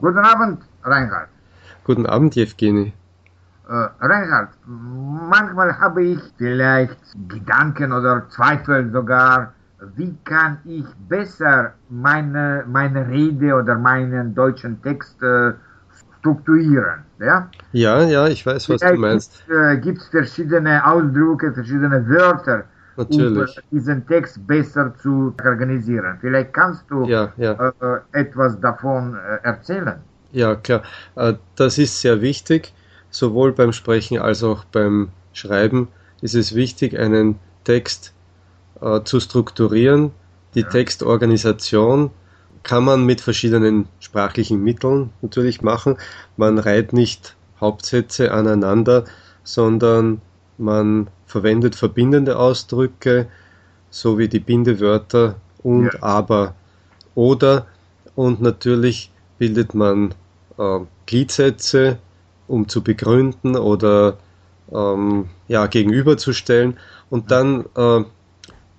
Guten Abend, Reinhard. Guten Abend, Jewgeni. Äh, Reinhard, manchmal habe ich vielleicht Gedanken oder Zweifel sogar, wie kann ich besser meine, meine Rede oder meinen deutschen Text äh, strukturieren. Ja? ja, ja, ich weiß, was vielleicht du meinst. Gibt es äh, verschiedene Ausdrücke, verschiedene Wörter, Natürlich. um diesen Text besser zu organisieren. Vielleicht kannst du ja, ja. Äh, etwas davon äh, erzählen. Ja, klar. Äh, das ist sehr wichtig. Sowohl beim Sprechen als auch beim Schreiben ist es wichtig, einen Text zu strukturieren. Die ja. Textorganisation kann man mit verschiedenen sprachlichen Mitteln natürlich machen. Man reiht nicht Hauptsätze aneinander, sondern man verwendet verbindende Ausdrücke, so wie die Bindewörter und ja. aber oder und natürlich bildet man äh, Gliedsätze, um zu begründen oder ähm, ja, gegenüberzustellen. Und dann äh,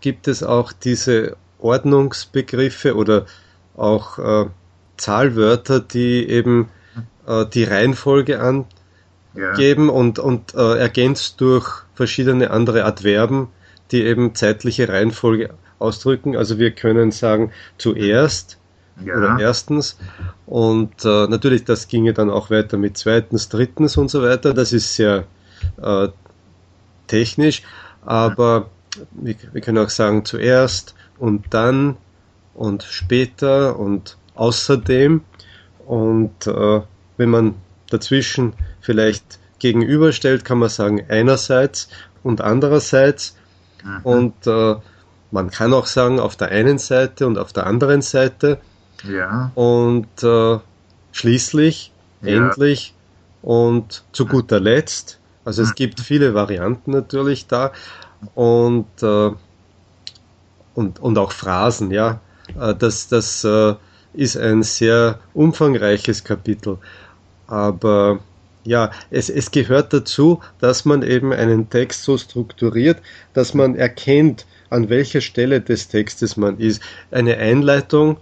gibt es auch diese Ordnungsbegriffe oder auch äh, Zahlwörter, die eben äh, die Reihenfolge angeben ja. und, und äh, ergänzt durch verschiedene andere Adverben, die eben zeitliche Reihenfolge ausdrücken. Also wir können sagen zuerst ja. oder erstens und äh, natürlich das ginge dann auch weiter mit zweitens, drittens und so weiter. Das ist sehr äh, technisch, aber wir, wir können auch sagen zuerst und dann und später und außerdem. Und äh, wenn man dazwischen vielleicht gegenüberstellt, kann man sagen einerseits und andererseits. Mhm. Und äh, man kann auch sagen auf der einen Seite und auf der anderen Seite. Ja. Und äh, schließlich, ja. endlich und zu guter Letzt. Also es gibt viele Varianten natürlich da und, äh, und, und auch Phrasen, ja. Äh, das, das äh, ist ein sehr umfangreiches Kapitel. Aber ja, es, es gehört dazu, dass man eben einen Text so strukturiert, dass man erkennt, an welcher Stelle des Textes man ist. Eine Einleitung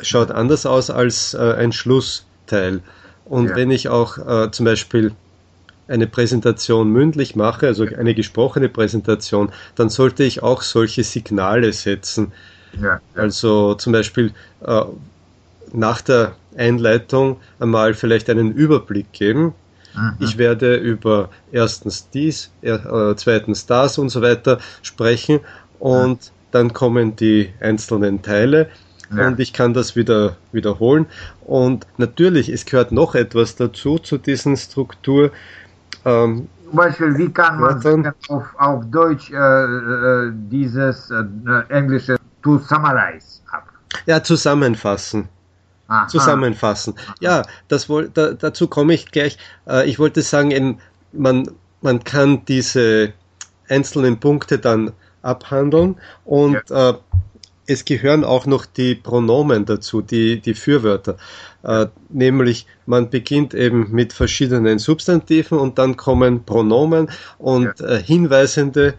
schaut anders aus als äh, ein Schlussteil. Und ja. wenn ich auch äh, zum Beispiel eine Präsentation mündlich mache, also eine gesprochene Präsentation, dann sollte ich auch solche Signale setzen. Ja. Also zum Beispiel äh, nach der Einleitung einmal vielleicht einen Überblick geben. Mhm. Ich werde über erstens dies, äh, zweitens das und so weiter sprechen und mhm. dann kommen die einzelnen Teile ja. und ich kann das wieder wiederholen. Und natürlich, es gehört noch etwas dazu zu diesen Struktur. Ähm, Zum Beispiel, wie kann man auf, auf Deutsch äh, äh, dieses äh, englische to summarize ab. Ja, zusammenfassen. Aha. Zusammenfassen. Ja, das wohl, da, dazu komme ich gleich. Äh, ich wollte sagen, eben, man, man kann diese einzelnen Punkte dann abhandeln und ja. äh, es gehören auch noch die Pronomen dazu, die, die Fürwörter. Äh, nämlich man beginnt eben mit verschiedenen Substantiven und dann kommen Pronomen und ja. äh, hinweisende,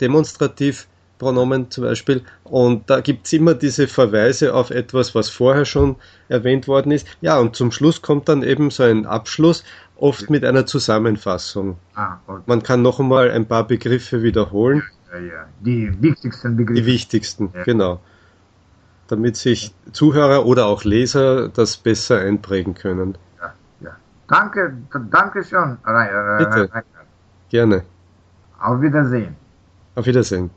demonstrativ Pronomen zum Beispiel. Und da gibt's immer diese Verweise auf etwas, was vorher schon erwähnt worden ist. Ja, und zum Schluss kommt dann eben so ein Abschluss, oft mit einer Zusammenfassung. Ah, okay. Man kann noch einmal ein paar Begriffe wiederholen. Ja, ja. Die wichtigsten Begriffe. Die wichtigsten, ja. genau. Damit sich Zuhörer oder auch Leser das besser einprägen können. Ja, ja. Danke, danke schon. Bitte. Gerne. Auf Wiedersehen. Auf Wiedersehen.